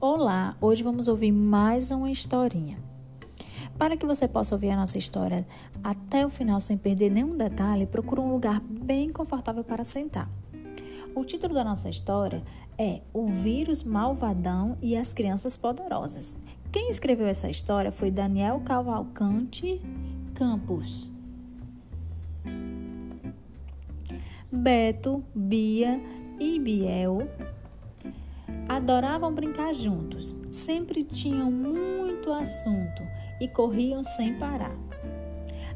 Olá, hoje vamos ouvir mais uma historinha. Para que você possa ouvir a nossa história até o final sem perder nenhum detalhe, procure um lugar bem confortável para sentar. O título da nossa história é O Vírus Malvadão e as Crianças Poderosas. Quem escreveu essa história foi Daniel Cavalcante Campos. Beto, Bia e Biel adoravam brincar juntos, sempre tinham muito assunto e corriam sem parar.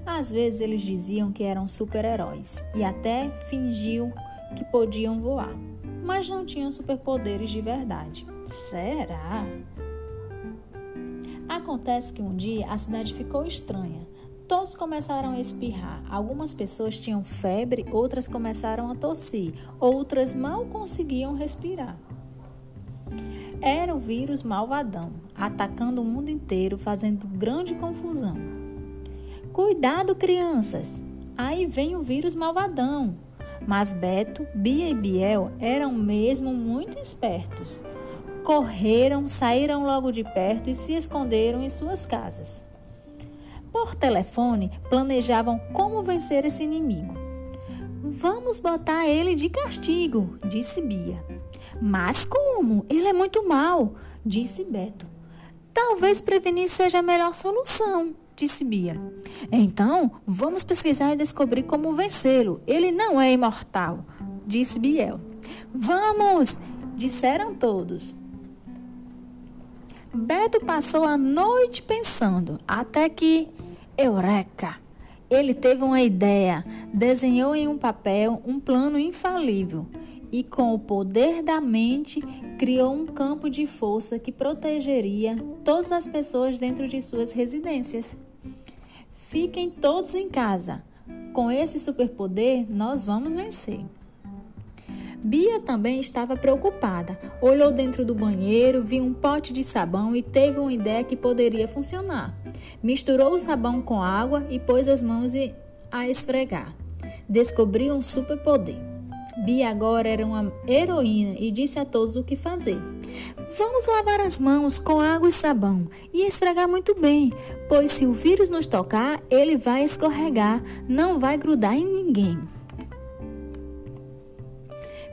Às vezes eles diziam que eram super-heróis e até fingiam que podiam voar, mas não tinham superpoderes de verdade. Será? Acontece que um dia a cidade ficou estranha. Todos começaram a espirrar. Algumas pessoas tinham febre, outras começaram a tossir, outras mal conseguiam respirar. Era o vírus malvadão, atacando o mundo inteiro, fazendo grande confusão. Cuidado, crianças! Aí vem o vírus malvadão. Mas Beto, Bia e Biel eram mesmo muito espertos. Correram, saíram logo de perto e se esconderam em suas casas. Por telefone, planejavam como vencer esse inimigo. Vamos botar ele de castigo, disse Bia. Mas como? Ele é muito mal, disse Beto. Talvez prevenir seja a melhor solução, disse Bia. Então, vamos pesquisar e descobrir como vencê-lo. Ele não é imortal, disse Biel. Vamos! disseram todos. Beto passou a noite pensando, até que. Eureka! Ele teve uma ideia, desenhou em um papel um plano infalível e, com o poder da mente, criou um campo de força que protegeria todas as pessoas dentro de suas residências. Fiquem todos em casa. Com esse superpoder, nós vamos vencer. Bia também estava preocupada. Olhou dentro do banheiro, viu um pote de sabão e teve uma ideia que poderia funcionar. Misturou o sabão com água e pôs as mãos a esfregar. Descobriu um superpoder. Bia agora era uma heroína e disse a todos o que fazer. Vamos lavar as mãos com água e sabão e esfregar muito bem, pois se o vírus nos tocar, ele vai escorregar, não vai grudar em ninguém.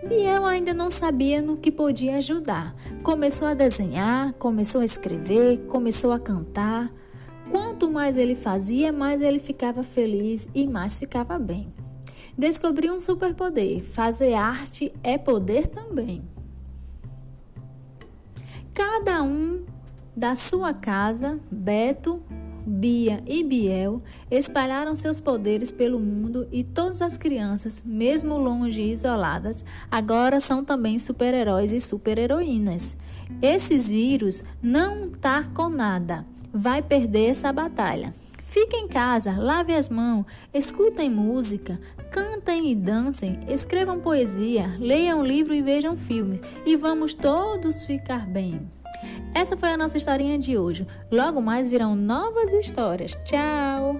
Biel ainda não sabia no que podia ajudar. Começou a desenhar, começou a escrever, começou a cantar. Quanto mais ele fazia, mais ele ficava feliz e mais ficava bem. Descobri um superpoder. Fazer arte é poder também. Cada um da sua casa, Beto, Bia e Biel espalharam seus poderes pelo mundo e todas as crianças, mesmo longe e isoladas, agora são também super-heróis e super-heroínas. Esses vírus não tá com nada. Vai perder essa batalha. Fique em casa, lave as mãos, escutem música, cantem e dancem, escrevam poesia, leiam livro e vejam filmes e vamos todos ficar bem. Essa foi a nossa historinha de hoje. Logo mais virão novas histórias. Tchau!